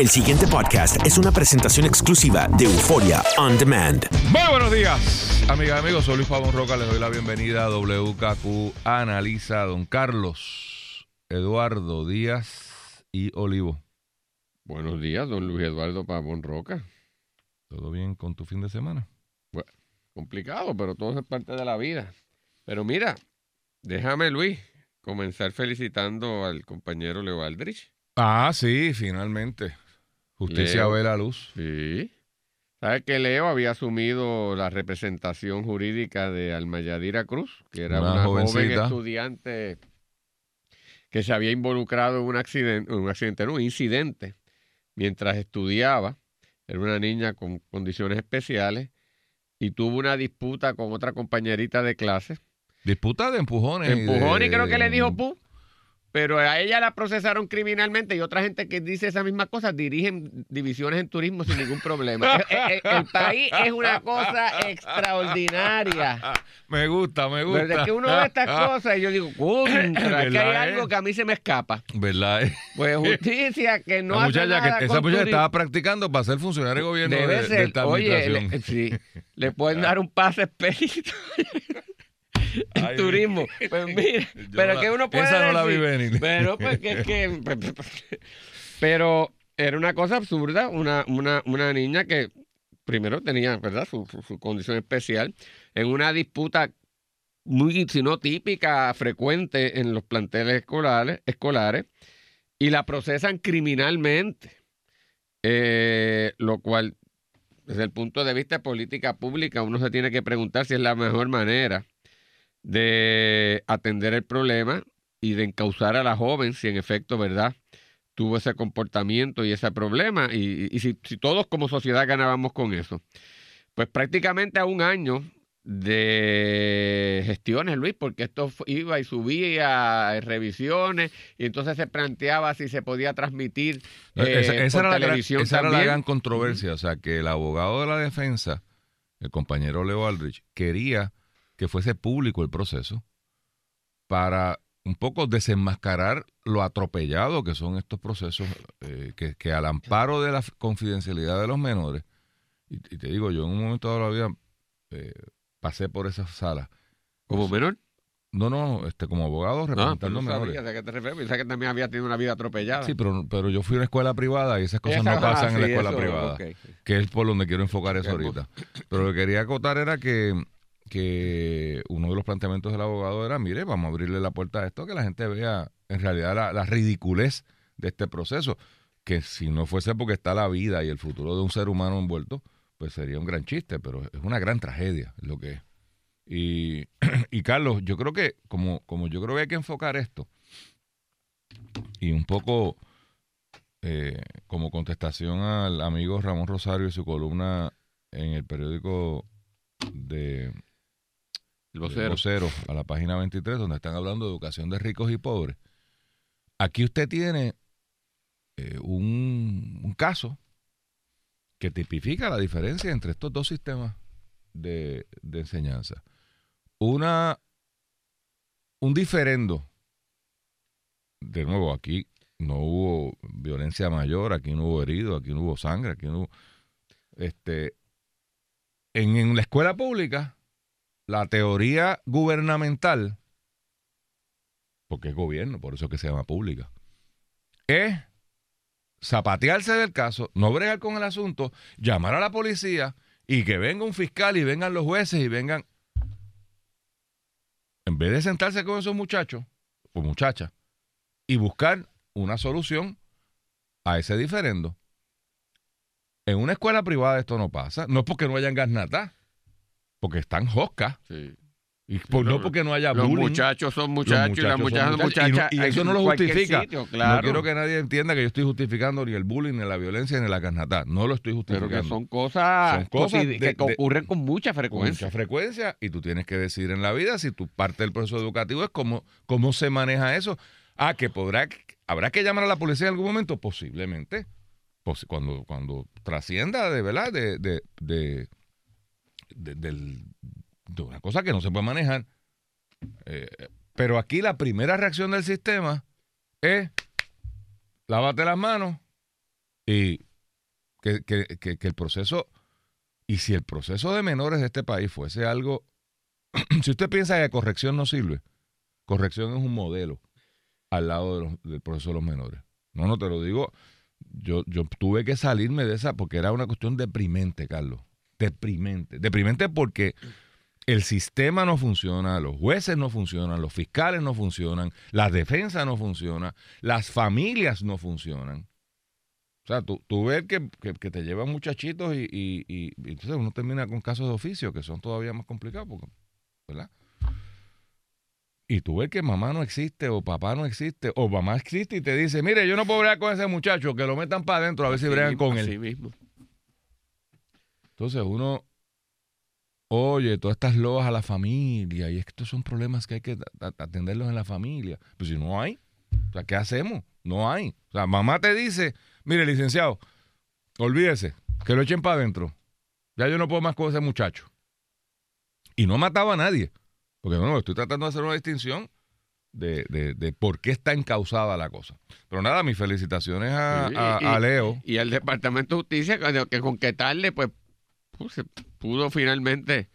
El siguiente podcast es una presentación exclusiva de Euforia On Demand. Muy buenos días, amigas y amigos. Soy Luis Pabón Roca. Les doy la bienvenida a WKQ Analiza Don Carlos, Eduardo Díaz y Olivo. Buenos días, don Luis Eduardo Pavón Roca. ¿Todo bien con tu fin de semana? Bueno, complicado, pero todo es parte de la vida. Pero mira, déjame, Luis, comenzar felicitando al compañero Leo Aldrich. Ah, sí, finalmente. Justicia Leo. ve la luz. Sí. ¿Sabes que Leo había asumido la representación jurídica de Almayadira Cruz, que era Una una, joven estudiante que se había involucrado en un accidente, un accidente, no, un incidente, mientras estudiaba. Era una niña con condiciones especiales y tuvo una disputa con otra compañerita de clase. Disputa de empujones. y de- creo que le dijo pu. Pero a ella la procesaron criminalmente y otra gente que dice esa misma cosa dirigen divisiones en turismo sin ningún problema. el, el- el país es una cosa extraordinaria. Me gusta, me gusta. Desde que uno ve estas cosas y yo digo, contra, es que hay ¿Verdad, eh? algo que a mí se me escapa. ¿Verdad? eh? Pues justicia que no La hace nada que, esa muchacha turismo. estaba practicando para ser funcionario de gobierno de, Debe de ser, esta oye, le, sí, le pueden dar un pase expedito Ay, turismo. Pues mira, pero la- que uno puede esa no la vi venir. Pero pues que que pero era una cosa absurda, una, una, una niña que primero tenía, ¿verdad? Su, su- su condición especial en una disputa muy, si no típica, frecuente en los planteles escolares, escolares y la procesan criminalmente. Eh, lo cual, desde el punto de vista de política pública, uno se tiene que preguntar si es la mejor manera de atender el problema y de encauzar a la joven si en efecto, ¿verdad? Tuvo ese comportamiento y ese problema y, y si, si todos como sociedad ganábamos con eso. Pues prácticamente a un año de gestiones, Luis, porque esto iba y subía eh, revisiones y entonces se planteaba si se podía transmitir eh, esa esa por era, la gran, televisión esa era la gran controversia. O sea, que el abogado de la defensa, el compañero Leo Aldrich, quería que fuese público el proceso para un poco desenmascarar lo atropellado que son estos procesos, eh, que, que al amparo de la confidencialidad de los menores, y, y te digo, yo en un momento de la vida eh, pasé por esas salas. como menor. No, no, este, como abogado Ah, pero representando no menores. sabía a qué te refieres. Pensaba que también había tenido una vida atropellada. Sí, pero, pero yo fui a una escuela privada y esas cosas Esa- no pasan ah, en la sí, escuela eso, privada, ok. que es por donde quiero enfocar eso Ok, ahorita. Pero lo que quería acotar era que, que uno de los planteamientos del abogado era, mire, vamos a abrirle la puerta a esto, que la gente vea en realidad la, la ridiculez de este proceso, que si no fuese porque está la vida y el futuro de un ser humano envuelto, pues sería un gran chiste, pero es una gran tragedia lo que es. Y, y Carlos, yo creo que, como, como yo creo que hay que enfocar esto, y un poco eh, como contestación al amigo Ramón Rosario y su columna en el periódico de El vocero. vocero, a la página 23, donde están hablando de educación de ricos y pobres. Aquí usted tiene eh, un, un caso que tipifica la diferencia entre estos dos sistemas de, de enseñanza. Una, un diferendo. De nuevo, aquí no hubo violencia mayor, aquí no hubo herido, aquí no hubo sangre, aquí no hubo. Este, en, en la escuela pública, la teoría gubernamental, porque es gobierno, por eso es que se llama pública, es zapatearse del caso, no bregar con el asunto, llamar a la policía y que venga un fiscal y vengan los jueces y vengan. En vez de sentarse con esos muchachos o muchachas y buscar una solución a ese diferendo. En una escuela privada esto no pasa. No es porque no hayan gasnata, porque están joscas. Sí. Y por- no Los- porque no haya Los bullying. muchachos son Los muchachos y las son muchachas son muchachos. Y no- muchachas. Y, eso no lo justifica. sitio, No quiero que nadie entienda que yo estoy justificando ni el bullying, ni la violencia, ni la gasnata. No lo estoy Pero justificando. que son cosas, Son cosas cotidi- de- que de- ocurren con mucha con frecuencia. mucha frecuencia y tú tienes que decir en la vida si tu parte del proceso educativo es cómo, cómo se maneja eso. Ah, que podrá, habrá que llamar a la policía en algún momento, posiblemente. Posi- cuando, cuando trascienda de verdad de, de, de, de- una cosa que no se puede manejar. Eh, pero aquí la primera reacción del sistema es lávate las manos Y que, que- que- que el proceso, y si el proceso de menores de este país fuese algo, si usted piensa que corrección no sirve, corrección es un modelo al lado de los- del proceso de los menores. No, no te lo digo, yo, yo tuve que salirme de esa porque era una cuestión deprimente, Carlos. Deprimente. Deprimente porque el sistema no funciona, los jueces no funcionan, los fiscales no funcionan, la defensa no funciona, las familias no funcionan. O sea, tú, tú ves que, que- que te llevan muchachitos y, y- y- y entonces uno termina con casos de oficio que son todavía más complicados, porque, ¿verdad? Y tú ves que mamá no existe o papá no existe o mamá existe y te dice, mire, yo no puedo bregar con ese muchacho, que lo metan para adentro a ver si bregan con él. así mismo. Entonces uno oye todas estas loas a la familia y estos son problemas que hay que atenderlos en la familia. Pues si no hay, o sea, ¿qué hacemos? No hay. O sea, mamá te dice, mire, licenciado, olvídese, que lo echen para adentro. Ya yo no puedo más con ese muchacho. Y no mataba a nadie. Porque bueno, estoy tratando de hacer una distinción de, de- de por qué está encausada la cosa. Pero nada, mis felicitaciones a, a- y- a Leo. Y el Departamento de Justicia, que, con que tarde, pues, pues, se pudo finalmente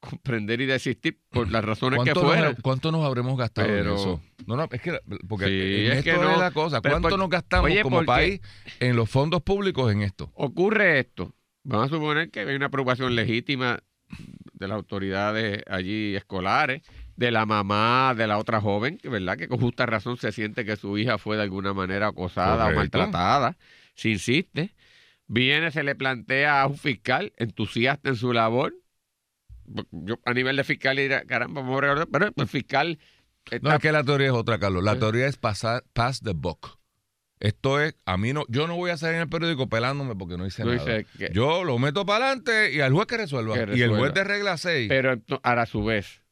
comprender y desistir por las razones que ¿Cuánto nos, fueran. cuánto nos habremos gastado en eso? No, no, es que, porque Sí, en es esto que no, es la cosa. ¿Cuánto nos gastamos oye, como país en los fondos públicos en esto? Ocurre esto. Vamos a suponer que hay una preocupación legítima de las autoridades allí escolares, de la mamá de la otra joven, que verdad que con justa razón se siente que su hija fue de alguna manera acosada Correcto. o maltratada. Si insiste, viene, se le plantea a un fiscal entusiasta en su labor. Yo a nivel de fiscal dirá, caramba, vamos a bregar", pero el fiscal No, está es que la teoría es otra, Carlos. La Sí. teoría es pasar pass the buck. Esto es, a mí no, yo no voy a salir en el periódico pelándome porque no hice no nada. que- Yo lo meto para adelante y al juez que resuelva. Que Y el juez de regla 6. Pero ahora a su vez,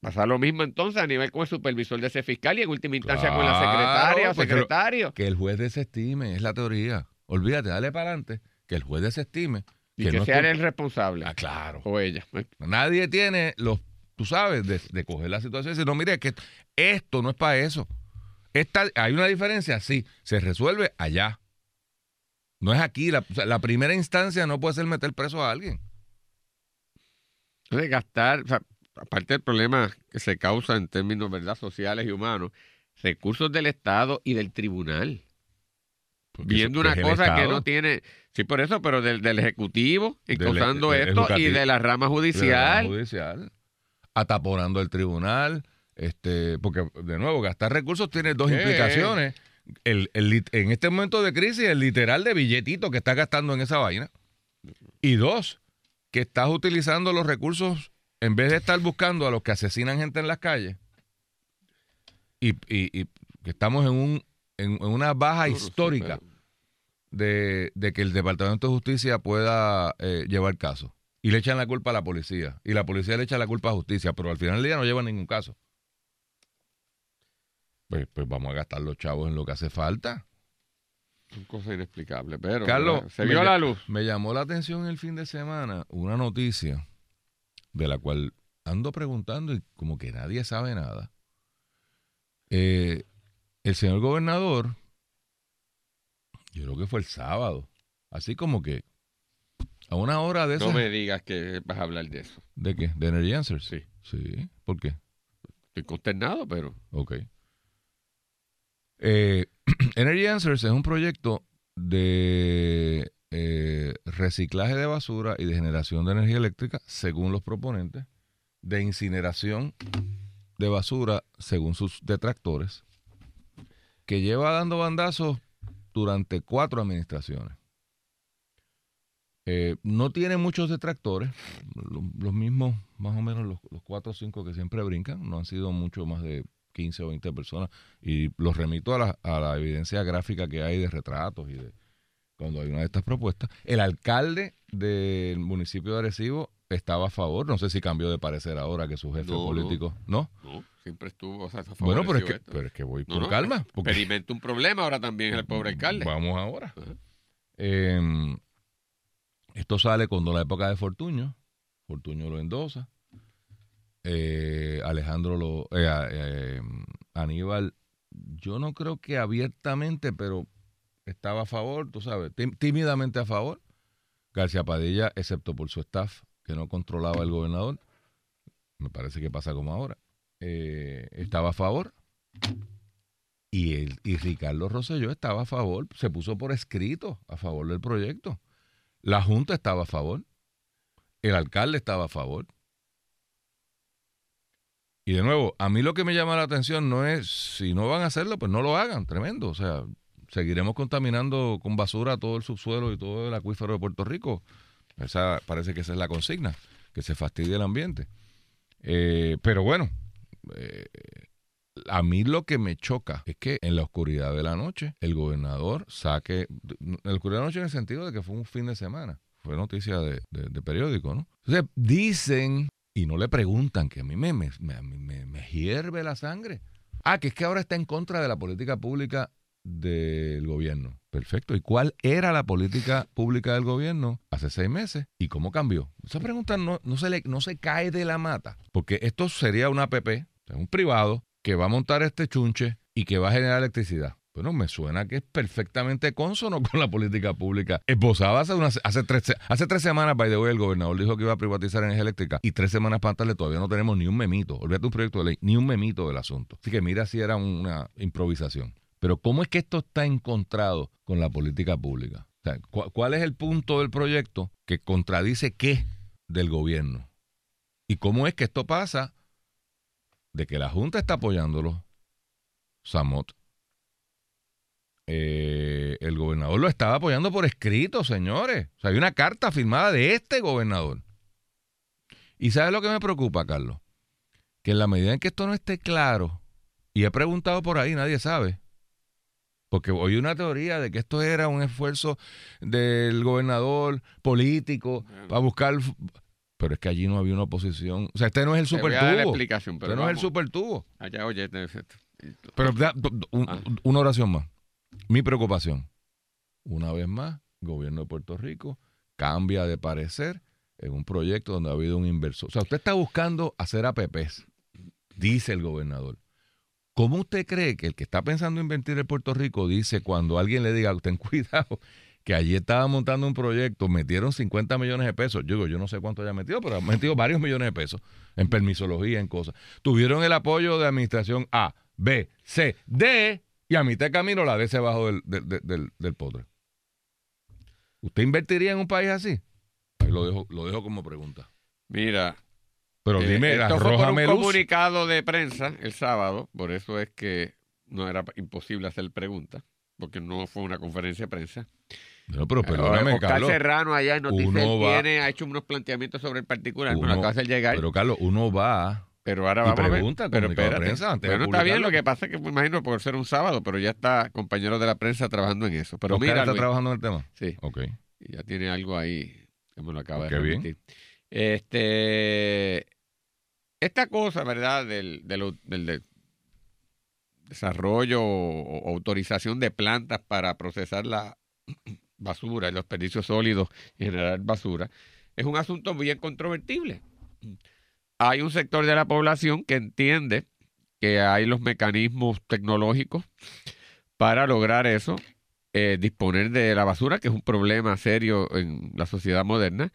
pasa lo mismo entonces a nivel con el supervisor de ese fiscal y en última instancia con la Claro, secretaria o lo- secretario. que el juez desestime, es la teoría. Olvídate, dale para adelante. Que el juez desestime. Y que no sea el responsable. Ah, claro. O ella. Nadie tiene los, tú sabes, de, de coger la situación y decir, no, mire, que esto no es para eso. Esta, hay una diferencia, sí, se resuelve allá. No es aquí. La, o sea, la primera instancia no puede ser meter preso a alguien. Entonces, gastar, o sea, aparte del problema que se causa en términos ¿verdad? sociales y humanos, recursos del Estado y del tribunal. Porque Viendo eso- una cosa que no tiene, sí, por eso, pero del, del Ejecutivo, causando del esto, y de la rama de la judicial. judicial, ataponando el tribunal, este, porque de nuevo, gastar recursos tiene dos implicaciones. El, el en este momento de crisis, el literal de billetito que estás gastando en esa vaina. Y dos, que estás utilizando los recursos en vez de estar buscando a los que asesinan gente en las calles. Y, y- y que estamos en, un, en, en una baja histórica de, de que el Departamento de Justicia pueda eh, llevar caso. Y le echan la culpa a la policía. Y la policía le echa la culpa a justicia, pero al final del día no llevan ningún caso. Pues, pues vamos a gastar los chavos en lo que hace falta. Son cosas inexplicables, pero Carlos, se vio la luz. Me llamó la atención el fin de semana una noticia de la cual ando preguntando y como que nadie sabe nada. Eh, el señor gobernador, yo creo que fue el sábado, así como que a una hora de No esas... me digas que vas a hablar de eso. ¿De qué? ¿De Energy Answers? Sí. Sí. ¿Por qué? Estoy consternado, pero Ok. Eh, Energy Answers es un proyecto de eh, reciclaje de basura y de generación de energía eléctrica, según los proponentes, de incineración de basura, según sus detractores, que lleva dando bandazos durante cuatro administraciones. Eh, no tiene muchos detractores, lo- los mismos, más o menos los, los cuatro o cinco que siempre brincan, no han sido mucho más de 15 o 20 personas, y los remito a la, a la evidencia gráfica que hay de retratos y de cuando hay una de estas propuestas. El alcalde del municipio de Arecibo estaba a favor, no sé si cambió de parecer ahora que su jefe No, político, ¿no? no, siempre estuvo. O sea, se Bueno, pero es, que, pero es que voy no, calma. porque- Experimenta un problema ahora también el pobre alcalde. Vamos ahora. Eh, esto sale cuando la época de Fortuño. Fortuño lo endosa. Eh, Alejandro lo. eh, eh, Aníbal, yo no creo que abiertamente, pero estaba a favor, tú sabes, tím- tímidamente a favor. García Padilla, excepto por su staff, que no controlaba el gobernador, me parece que pasa como ahora, eh, estaba a favor. Y, el, y Ricardo Rosselló estaba a favor, se puso por escrito a favor del proyecto. La Junta estaba a favor, el alcalde estaba a favor. Y de nuevo, a mí lo que me llama la atención no es si no van a hacerlo, pues no lo hagan, tremendo. O sea, seguiremos contaminando con basura todo el subsuelo y todo el acuífero de Puerto Rico. Esa parece que esa es la consigna, que se fastidie el ambiente. Eh, pero bueno, eh, a mí lo que me choca es que en la oscuridad de la noche el gobernador saque, en la oscuridad de la noche en el sentido de que fue un fin de semana, fue noticia de, de- de periódico, ¿no? Entonces dicen y no le preguntan, que a mí me, me, me- me hierve la sangre. Ah, que es que ahora está en contra de la política pública del gobierno. Perfecto. ¿Y cuál era la política pública del gobierno hace seis meses? ¿Y cómo cambió? Esa pregunta no, no, se, le, no se cae de la mata, porque esto sería una APP, un privado, que va a montar este chunche y que va a generar electricidad. Bueno, me suena que es perfectamente consono con la política pública. Esbozada hace, hace, tres, hace tres semanas, by the way, el gobernador dijo que iba a privatizar energía eléctrica y tres semanas para tarde todavía no tenemos ni un memito. Olvídate un proyecto de ley, ni un memito del asunto. Así que mira si era una improvisación. Pero ¿cómo es que esto está encontrado con la política pública? O sea, ¿cu- ¿Cuál es el punto del proyecto que contradice qué del gobierno? ¿Y cómo es que esto pasa de que la Junta está apoyándolo, Samot, eh, el gobernador lo estaba apoyando por escrito, señores. O sea, hay una carta firmada de este gobernador. ¿Y sabes lo que me preocupa, Carlos? Que en la medida en que esto no esté claro, y he preguntado por ahí, nadie sabe. Porque oí una teoría de que esto era un esfuerzo del gobernador político para buscar. Pero es que allí no había una oposición. O sea, este no es el Te voy super a dar la tubo. explicación, pero Este no es el vamos. super tubo. Allá, oye, te- Pero da- un- Ah. una oración más. Mi preocupación. Una vez más, el gobierno de Puerto Rico cambia de parecer en un proyecto donde ha habido un inversor. O sea, usted está buscando hacer APPs, dice el gobernador. ¿Cómo usted cree que el que está pensando invertir en Puerto Rico dice cuando alguien le diga, ten cuidado, que allí estaba montando un proyecto, metieron 50 millones de pesos, yo digo, yo no sé cuánto haya metido, pero han metido varios millones de pesos en permisología, en cosas. Tuvieron el apoyo de administración A, B, C, D, y a mitad de camino la D se bajó del, del, del-. ¿Usted invertiría en un país así? Lo dejo, lo dejo como pregunta. Mira, Pero eh, dime, esto fue por un luz. comunicado de prensa el sábado, por eso es que no era imposible hacer preguntas, porque no fue una conferencia de prensa. No, pero perdóname, Oscar Carlos. Serrano allá en Noticias tiene, ha hecho unos planteamientos sobre el particular, Uno- acaba de hacer llegar. Pero Carlos, uno va Pero ahora Y vamos pregunta, a ver. Pero de espérate. prensa antes de bueno, está bien. Lo que pasa es que me imagino por ser un sábado, pero ya está compañero de la prensa trabajando en eso. Pero Oscar mira, está Luis, trabajando en el tema. sí, Ok. ya tiene algo ahí que me lo acaba Qué de bien. remitir. Este, esta cosa, ¿verdad? Del, del, del- desarrollo o, o autorización de plantas para procesar la basura y los desperdicios sólidos y generar basura, es un asunto bien controvertible. Hay un sector de la población que entiende que hay los mecanismos tecnológicos para lograr eso, eh, disponer de la basura, que es un problema serio en la sociedad moderna,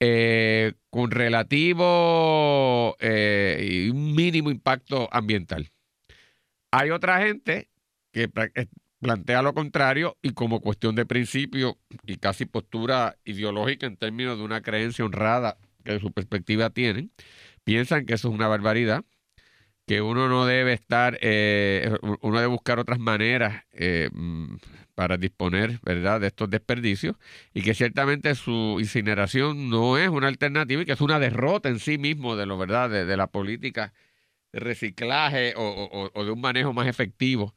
eh, con relativo eh, y un mínimo impacto ambiental. Hay otra gente que eh, plantea lo contrario y como cuestión de principio y casi postura ideológica en términos de una creencia honrada que de su perspectiva tienen, piensan que eso es una barbaridad, que uno no debe estar, eh, uno debe buscar otras maneras eh, para disponer, ¿verdad?, de estos desperdicios y que ciertamente su incineración no es una alternativa y que es una derrota en sí mismo de lo, ¿verdad?, de, de la política de reciclaje o, o- o de un manejo más efectivo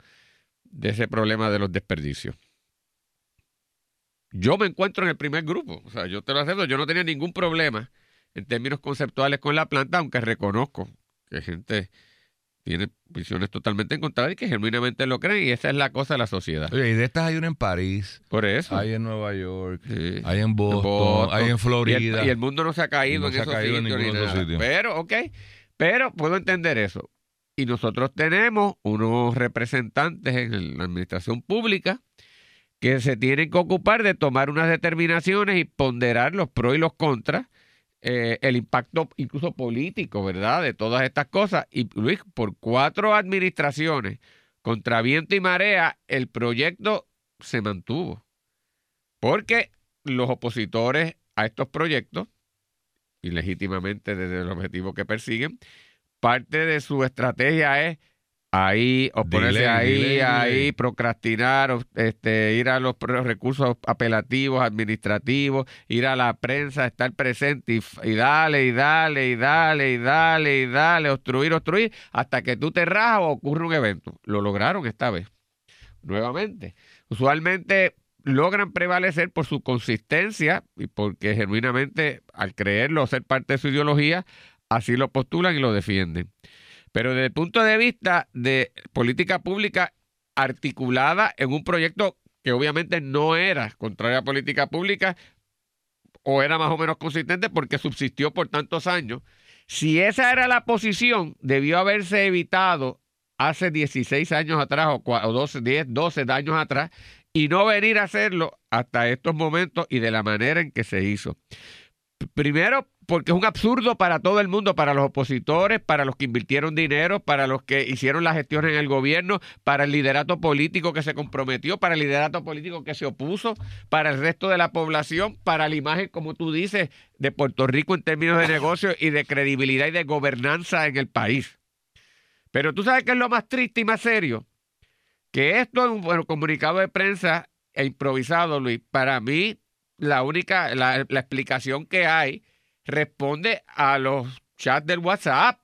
de ese problema de los desperdicios. Yo me encuentro en el primer grupo, o sea, yo te lo acepto, yo no tenía ningún problema en términos conceptuales con la planta, aunque reconozco que gente tiene visiones totalmente encontradas y que genuinamente lo creen, y esa es la cosa de la sociedad. Oye, y de estas hay una en París, Por eso. hay en Nueva York, Sí. hay en Boston, Boston. hay en Y el, Florida. y el mundo no se ha caído No en se ha esos caído en sitios esos nada. sitios. Pero, ok, pero puedo entender eso. Y nosotros tenemos unos representantes en la administración pública que se tienen que ocupar de tomar unas determinaciones y ponderar los pros y los contras, eh, el impacto incluso político, ¿verdad? De todas estas cosas. Y Luis, por cuatro administraciones, contra viento y marea, el proyecto se mantuvo. Porque los opositores a estos proyectos, y legítimamente desde el objetivo que persiguen, parte de su estrategia es ahí, oponerse ahí, ahí, procrastinar, este, ir a los recursos apelativos, administrativos, ir a la prensa, estar presente y, dale, y dale, y dale, y dale, y dale, obstruir, obstruir, hasta que tú te rajas o ocurre un evento. Lo lograron esta vez, nuevamente. Usualmente logran prevalecer por su consistencia y porque genuinamente al creerlo ser parte de su ideología, así lo postulan y lo defienden. Pero desde el punto de vista de política pública articulada en un proyecto que obviamente no era contraria a política pública o era más o menos consistente porque subsistió por tantos años. Si esa era la posición, debió haberse evitado hace 16 años atrás o cua- o 12, 10, 12 años atrás y no venir a hacerlo hasta estos momentos y de la manera en que se hizo. Primero, porque es un absurdo para todo el mundo, para los opositores, para los que invirtieron dinero, para los que hicieron la gestión en el gobierno, para el liderato político que se comprometió, para el liderato político que se opuso, para el resto de la población, para la imagen, como tú dices, de Puerto Rico en términos de negocio y de credibilidad y de gobernanza en el país. Pero tú sabes que es lo más triste y más serio, que esto en un bueno, comunicado de prensa e improvisado, Luis, para mí la única, la, la explicación que hay responde a los chats del WhatsApp.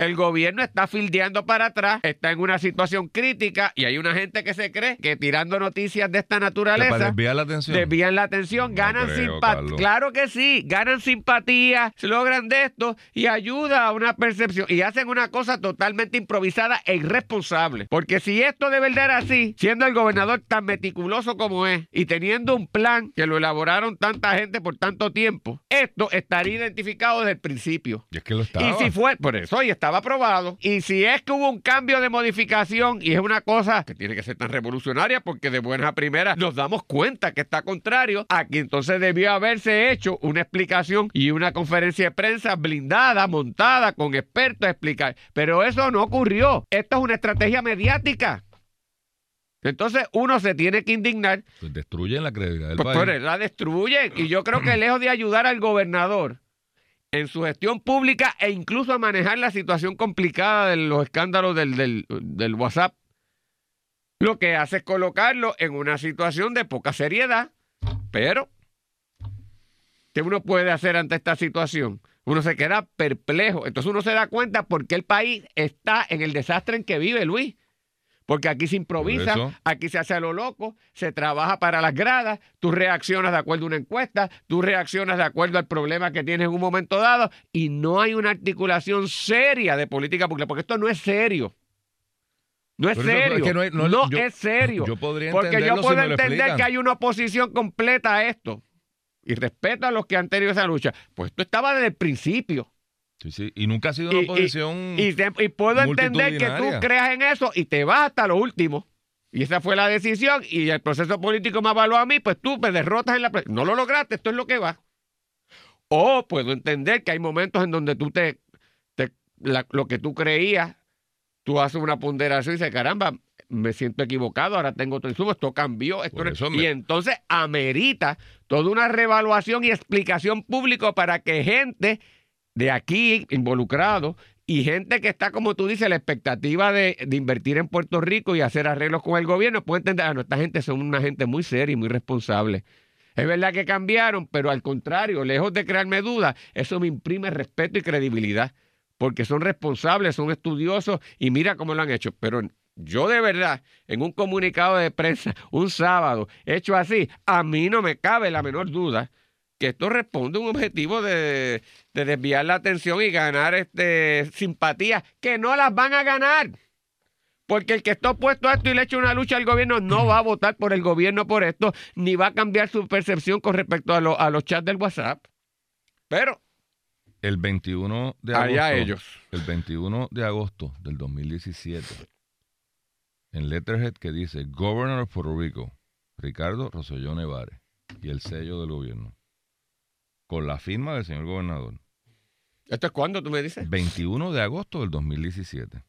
El gobierno está fildeando para atrás, está en una situación crítica y hay una gente que se cree que tirando noticias de esta Para naturaleza desviar la atención. desvían la atención, No ganan simpatía. Claro que sí, ganan simpatía, logran de esto y ayuda a una percepción. Y hacen una cosa totalmente improvisada e irresponsable. Porque si esto de verdad era así, siendo el gobernador tan meticuloso como es y teniendo un plan que lo elaboraron tanta gente por tanto tiempo, esto estaría identificado desde el principio. Y es que lo estaba. Y si fue, por eso, y estaba aprobado. Y si es que hubo un cambio de modificación y es una cosa que tiene que ser tan revolucionaria porque de buenas a primeras nos damos cuenta que está contrario, aquí entonces debió haberse hecho una explicación y una conferencia de prensa blindada, montada, con expertos a explicar. Pero eso no ocurrió. Esto es una estrategia mediática. Entonces uno se tiene que indignar Pues destruyen la credibilidad del pues, país. pues, la destruyen. Y yo creo que lejos de ayudar al gobernador en su gestión pública e incluso a manejar la situación complicada de los escándalos del, del- WhatsApp, lo que hace es colocarlo en una situación de poca seriedad. Pero, ¿qué uno puede hacer ante esta situación? Uno se queda perplejo. Entonces uno se da cuenta por qué el país está en el desastre en que vive, Luis. Porque aquí se improvisa, aquí se hace a lo loco, se trabaja para las gradas, tú reaccionas de acuerdo a una encuesta, tú reaccionas de acuerdo al problema que tienes en un momento dado y no hay una articulación seria de política pública, porque esto no es serio. No es serio. es que no hay- no- no yo- es serio. Yo podría Porque yo puedo si entender que hay una oposición completa a esto. Y respeto a los que han tenido esa lucha. Pues esto estaba desde el principio. Sí, sí. Y nunca ha sido una Y- y- oposición. Y, te- y puedo entender que tú creas en eso y te vas hasta lo último. Y esa fue la decisión. Y el proceso político me avaló a mí, pues tú me derrotas en la. No lo lograste, esto es lo que va. O puedo entender que hay momentos en donde tú te. te- la- lo que tú creías, tú haces una ponderación y dices, caramba, me siento equivocado, ahora tengo otro insumo, esto cambió. Esto no- Y entonces amerita toda una revaluación y explicación pública para que gente de aquí involucrado y gente que está, como tú dices, la expectativa de, de invertir en Puerto Rico y hacer arreglos con el gobierno, puede entender, ah, no, esta gente son una gente muy seria y muy responsable. Es verdad que cambiaron, pero al contrario, lejos de crearme dudas, eso me imprime respeto y credibilidad, porque son responsables, son estudiosos y mira cómo lo han hecho. Pero yo de verdad, en un comunicado de prensa, un sábado, hecho así, a mí no me cabe la menor duda que esto responde a un objetivo de, de desviar la atención y ganar este simpatía, que no las van a ganar. Porque el que está opuesto a esto y le echa una lucha al gobierno no va a votar por el gobierno por esto, ni va a cambiar su percepción con respecto a, lo- a los chats del WhatsApp. Pero El 21 de agosto. allá ellos. El 21 de agosto del 2017. En Letterhead que dice Governor of Puerto Rico Ricardo Rosselló Nevares y el sello del gobierno. Con la firma del señor gobernador. ¿Esto es cuándo tú me dices? 21 de agosto del 2017.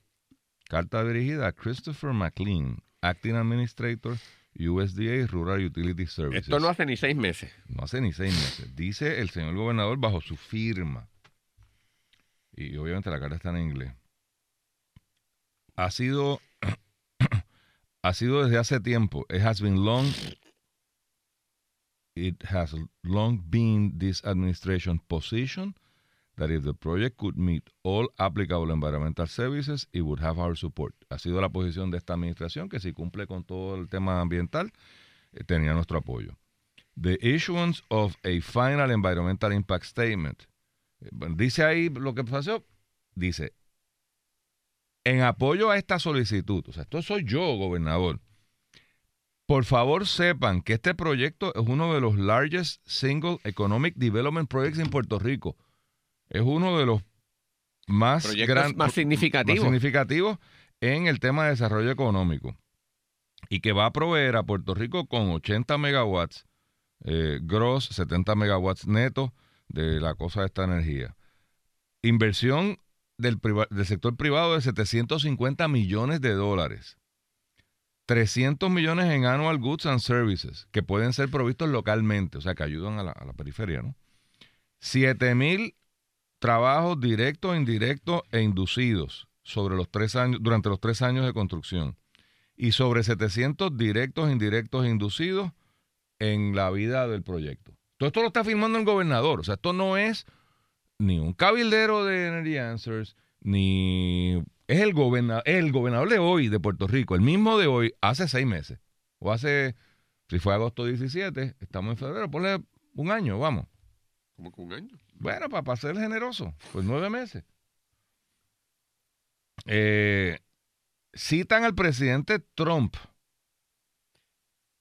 Carta dirigida a Christopher McLean, Acting Administrator, USDA Rural Utility Services. Esto no hace ni seis meses. No hace ni seis meses. Dice el señor gobernador bajo su firma. Y obviamente la carta está en inglés. Ha sido, ha sido desde hace tiempo. It has been long. It has long been this administration position that if the project could meet all applicable environmental services, it would have our support. Ha sido la posición de esta administración que si cumple con todo el tema ambiental, eh, tenía nuestro apoyo. The issuance of a final environmental impact statement. Eh, Dice ahí lo que pasó. Dice, en apoyo a esta solicitud, o sea, esto soy yo, gobernador. Por favor, sepan que este proyecto es uno de los largest single economic development projects en Puerto Rico. Es uno de los más Proyectos gran- más significativos. en el tema de desarrollo económico y que va a proveer a Puerto Rico con 80 megawatts eh, gross, 70 megawatts netos de la cosa de esta energía. Inversión del sector privado de 750 millones de dólares. 300 millones en annual goods and services que pueden ser provistos localmente, o sea, que ayudan a la, periferia, ¿no? 7 mil trabajos directos, indirectos e inducidos sobre los tres años, durante los tres años de construcción y sobre 700 directos, indirectos e inducidos en la vida del proyecto. Todo esto lo está firmando el gobernador. O sea, esto no es ni un cabildero de Energy Answers, ni es el, goberna- el gobernador de hoy de Puerto Rico, el mismo de hoy, hace seis meses. O hace, si fue agosto 17, estamos en febrero, ponle un año, vamos. Como que un año. Bueno, para, ser generoso, pues nueve meses. Eh, citan al presidente Trump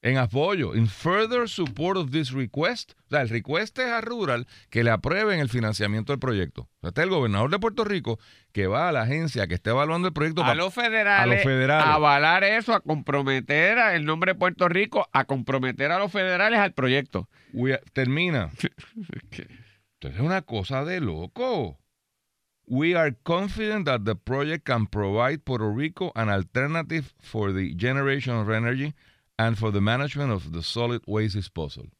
en apoyo, in further support of this request. O sea, el request es a Rural que le aprueben el financiamiento del proyecto. O sea, este es el gobernador de Puerto Rico que va a la agencia que esté evaluando el proyecto. A los federales, a los federales. a avalar eso, a comprometer a- el nombre de Puerto Rico, a comprometer a los federales al proyecto. We termina. Entonces es una cosa de loco. We are confident that the project can provide Puerto Rico an alternative for the generation of energy and for the management of the solid waste disposal.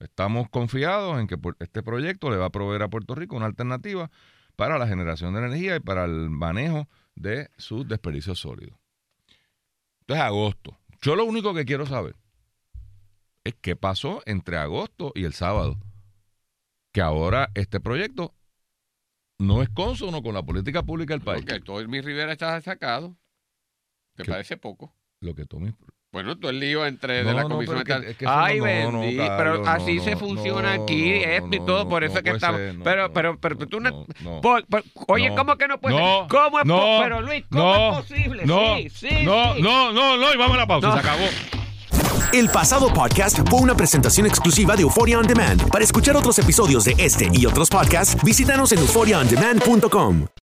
Estamos confiados en que este proyecto le va a proveer a Puerto Rico una alternativa para la generación de energía y para el manejo de sus desperdicios sólidos. Entonces, agosto. Yo lo único que quiero saber es qué pasó entre agosto y el sábado. Que ahora este proyecto no es consono con la política pública del país. Porque mi Rivera está sacado. ¿Te parece poco? Lo que Tommy. Bueno, todo el lío entre No, de la no, comisión pero que- es que Ay, no- no, no, bendito, pero no, así no, se funciona no, aquí, no, esto y todo, no, por eso es que estamos. ser, no, pero, pero, pero, tú no. Por- por- oye, No. ¿cómo que no puede No, ser? ¿Cómo es Pero Luis, ¿cómo no, es posible? No, sí, sí, no, sí. no, no, no, y vamos a la pausa, No. se acabó. El pasado podcast fue una presentación exclusiva de Euphoria On Demand. Para escuchar otros episodios de este y otros podcasts, visítanos en euphoriaondemand.com.